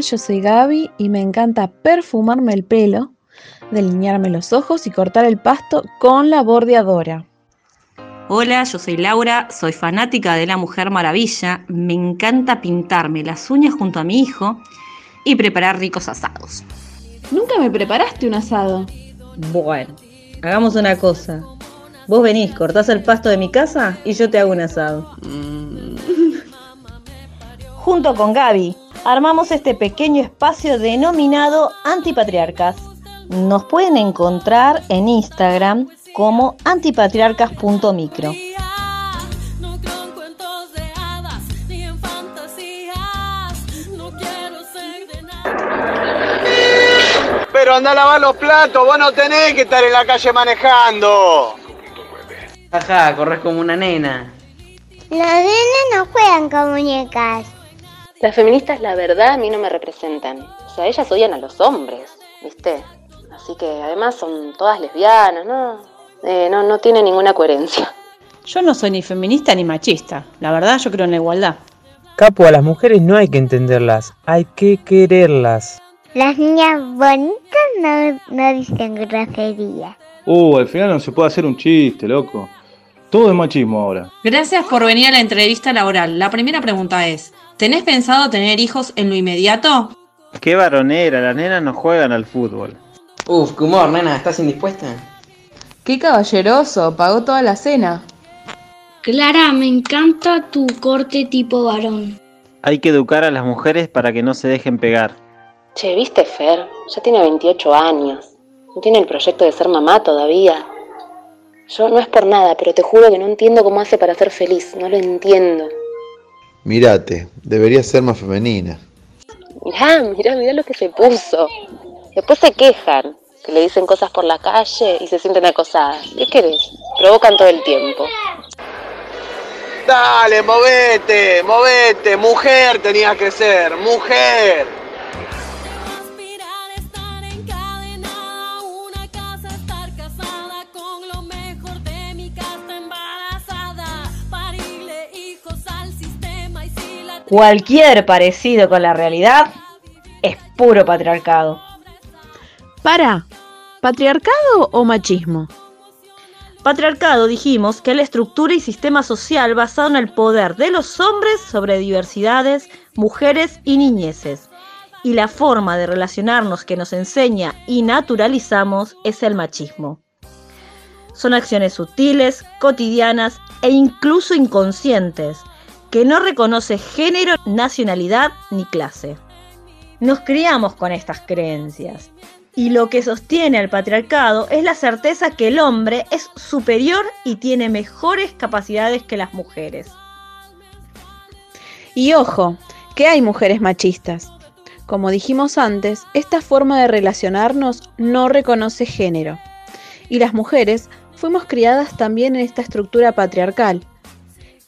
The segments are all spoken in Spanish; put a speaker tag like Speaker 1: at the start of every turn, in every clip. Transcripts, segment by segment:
Speaker 1: yo soy Gaby y me encanta perfumarme el pelo, delinearme los ojos y cortar el pasto con la bordeadora.
Speaker 2: Hola, yo soy Laura, soy fanática de la Mujer Maravilla, me encanta pintarme las uñas junto a mi hijo y preparar ricos asados.
Speaker 1: Nunca me preparaste un asado.
Speaker 2: Bueno, hagamos una cosa. Vos venís, cortás el pasto de mi casa y yo te hago un asado. Junto con Gaby, armamos este pequeño espacio denominado Antipatriarcas. Nos pueden encontrar en Instagram como antipatriarcas.micro.
Speaker 3: Pero anda a lavar los platos, vos no tenés que estar en la calle manejando.
Speaker 4: Ajá, corres como una nena.
Speaker 5: Los nenes no juegan con muñecas.
Speaker 6: Las feministas, la verdad, a mí no me representan. O sea, ellas odian a los hombres, ¿viste? Así que además son todas lesbianas, ¿no? Eh, no, no tiene ninguna coherencia.
Speaker 2: Yo no soy ni feminista ni machista. La verdad, yo creo en la igualdad.
Speaker 7: Capo, a las mujeres no hay que entenderlas, hay que quererlas.
Speaker 5: Las niñas bonitas no, no dicen grosería.
Speaker 8: Uh, al final no se puede hacer un chiste, loco. Todo es machismo ahora.
Speaker 9: Gracias por venir a la entrevista laboral. La primera pregunta es, ¿tenés pensado tener hijos en lo inmediato?
Speaker 4: Qué varonera, las nenas no juegan al fútbol.
Speaker 10: Uf, qué humor, nena, ¿estás indispuesta?
Speaker 1: Qué caballeroso, pagó toda la cena.
Speaker 11: Clara, me encanta tu corte tipo varón.
Speaker 4: Hay que educar a las mujeres para que no se dejen pegar.
Speaker 6: Che, ¿viste Fer? Ya tiene 28 años. No tiene el proyecto de ser mamá todavía. Yo no es por nada, pero te juro que no entiendo cómo hace para ser feliz. No lo entiendo.
Speaker 12: Mirate, debería ser más femenina.
Speaker 6: Mirá, mirá, mirá lo que se puso. Después se quejan, que le dicen cosas por la calle y se sienten acosadas. ¿Qué querés? Provocan todo el tiempo.
Speaker 3: Dale, movete, movete, mujer tenías que ser, mujer.
Speaker 2: Cualquier parecido con la realidad es puro patriarcado.
Speaker 1: Para, ¿patriarcado o machismo?
Speaker 2: Patriarcado dijimos que es la estructura y sistema social basado en el poder de los hombres sobre diversidades, mujeres y niñeces. Y la forma de relacionarnos que nos enseña y naturalizamos es el machismo. Son acciones sutiles, cotidianas e incluso inconscientes, que no reconoce género, nacionalidad ni clase. Nos criamos con estas creencias y lo que sostiene al patriarcado es la certeza que el hombre es superior y tiene mejores capacidades que las mujeres.
Speaker 1: Y ojo, que hay mujeres machistas. Como dijimos antes, esta forma de relacionarnos no reconoce género. Y las mujeres fuimos criadas también en esta estructura patriarcal.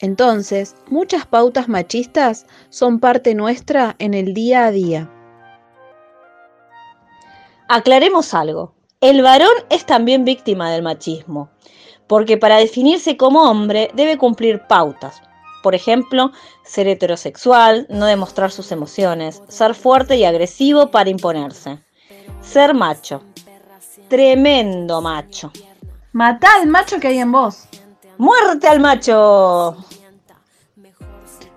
Speaker 1: Entonces, muchas pautas machistas son parte nuestra en el día a día.
Speaker 2: Aclaremos algo. El varón es también víctima del machismo, porque para definirse como hombre debe cumplir pautas. Por ejemplo, ser heterosexual, no demostrar sus emociones, ser fuerte y agresivo para imponerse. Ser macho. Tremendo macho.
Speaker 1: Matá al macho que hay en vos.
Speaker 2: ¡Muerte al macho!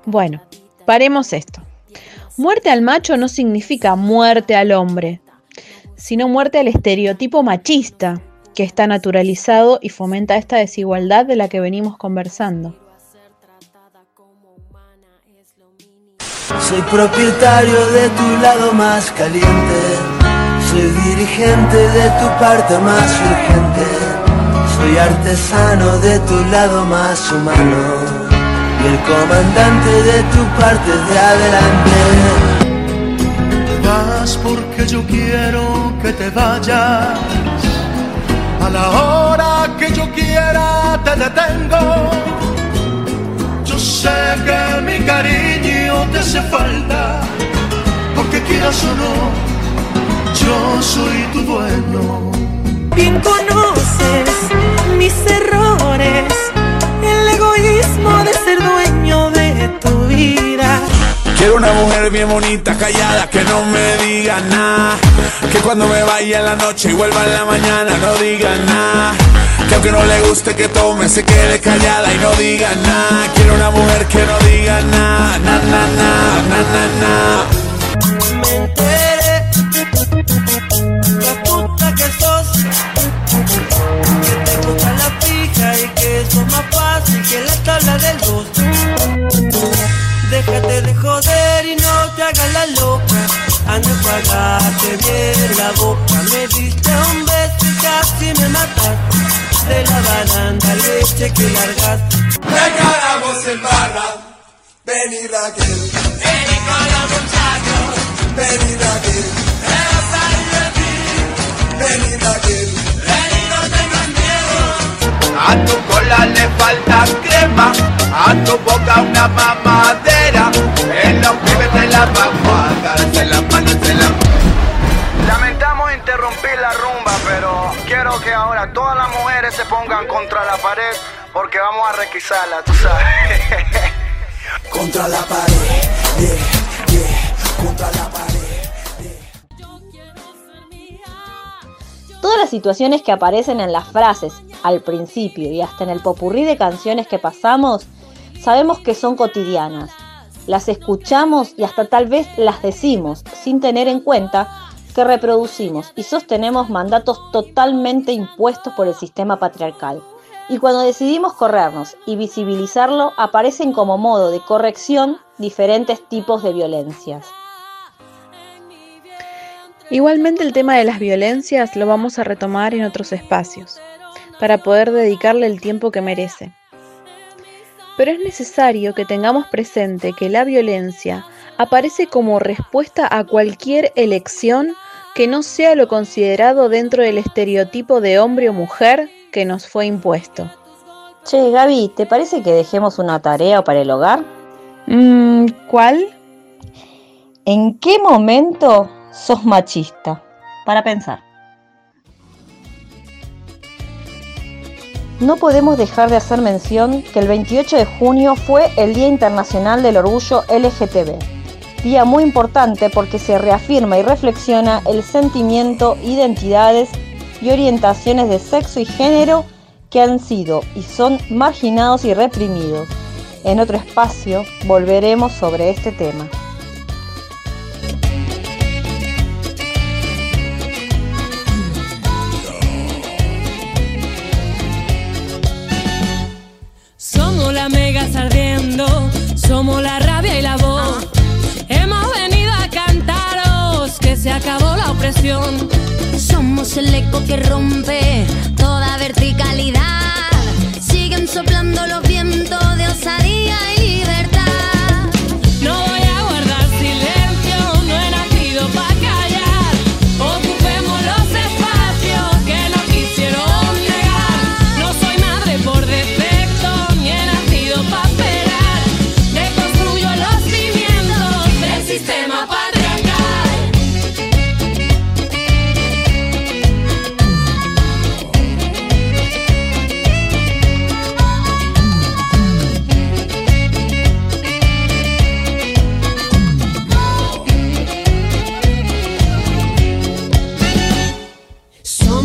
Speaker 1: Bueno, paremos esto. Muerte al macho no significa muerte al hombre, sino muerte al estereotipo machista que está naturalizado y fomenta esta desigualdad de la que venimos conversando.
Speaker 13: Soy propietario de tu lado más caliente, soy dirigente de tu parte más urgente, soy artesano de tu lado más humano y el comandante de tu parte de adelante.
Speaker 14: Te vas porque yo quiero que te vayas. A la hora que yo quiera te detengo. Yo sé que mi cariño te hace falta. Porque quieras o no, yo soy tu dueño.
Speaker 15: Bien conoces
Speaker 16: mujer bien bonita, callada, que no me diga nada. Que cuando me vaya en la noche y vuelva en la mañana no diga nada. Que aunque no le guste que tome, se quede callada y no diga nada. Quiero una mujer que no diga nada, na na na, na na na.
Speaker 15: Me enteré, la puta que sos, que te gusta la fija y que es más fácil que la tabla del dos. Pagarte bien la boca. Me diste un beso y casi me mataste. De la baranda leche que largaste.
Speaker 16: Regalamos en barra, vení Raquel. Vení con los muchachos, vení Raquel. Te vas a divertir, vení Raquel. Vení, no miedo.
Speaker 3: A tu cola le falta crema, a tu boca una mamadera. Vamos a requisarla, tú sabes.
Speaker 16: Contra la pared, yeah, yeah, contra la pared.
Speaker 2: Todas las situaciones que aparecen en las frases al principio y hasta en el popurrí de canciones que pasamos, sabemos que son cotidianas. Las escuchamos y hasta tal vez las decimos sin tener en cuenta que reproducimos y sostenemos mandatos totalmente impuestos por el sistema patriarcal. Y cuando decidimos corrernos y visibilizarlo, aparecen como modo de corrección diferentes tipos de violencias.
Speaker 1: Igualmente el tema de las violencias lo vamos a retomar en otros espacios, para poder dedicarle el tiempo que merece. Pero es necesario que tengamos presente que la violencia aparece como respuesta a cualquier elección que no sea lo considerado dentro del estereotipo de hombre o mujer que nos fue impuesto.
Speaker 2: Che, Gaby, ¿te parece que dejemos una tarea para el hogar?
Speaker 1: Mm, ¿Cuál?
Speaker 2: ¿En qué momento sos machista? Para pensar. No podemos dejar de hacer mención que el 28 de junio fue el Día Internacional del Orgullo LGTB. Día muy importante porque se reafirma y reflexiona el sentimiento, identidades y orientaciones de sexo y género que han sido y son marginados y reprimidos. En otro espacio volveremos sobre este tema.
Speaker 17: Somos la mega ardiendo, somos la rabia y la voz. Hemos venido a cantaros que se acabó la opresión.
Speaker 18: Somos el eco que rompe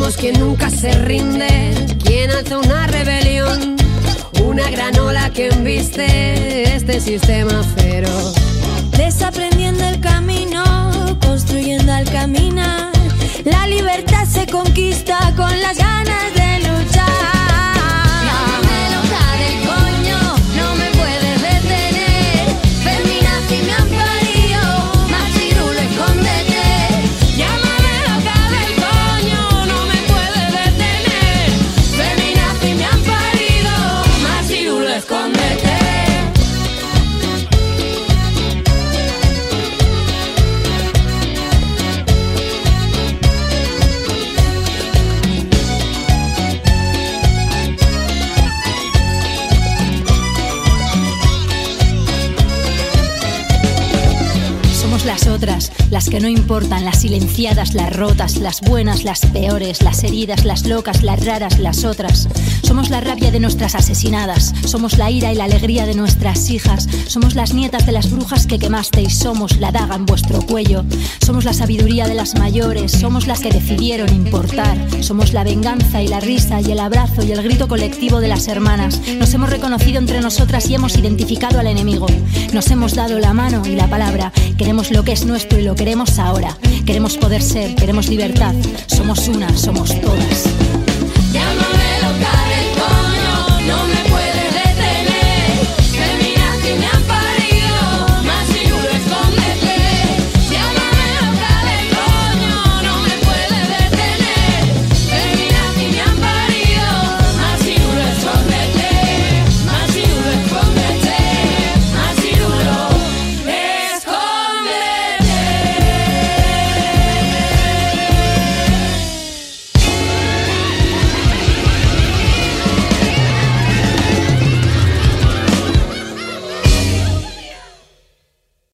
Speaker 18: Somos quien nunca se rinde, quien alza una rebelión, una gran ola que embiste este sistema feroz.
Speaker 17: Desaprendiendo el camino, construyendo al caminar. La libertad se conquista con las ganas de
Speaker 19: las que no importan, las silenciadas, las rotas, las buenas, las peores, las heridas, las locas, las raras, las otras. Somos la rabia de nuestras asesinadas, somos la ira y la alegría de nuestras hijas, somos las nietas de las brujas que quemasteis, somos la daga en vuestro cuello, somos la sabiduría de las mayores, somos las que decidieron importar, somos la venganza y la risa y el abrazo y el grito colectivo de las hermanas. Nos hemos reconocido entre nosotras y hemos identificado al enemigo. Nos hemos dado la mano y la palabra. Queremos lo que es nuestro y lo queremos ahora. Queremos poder ser, queremos libertad. Somos una, somos todas.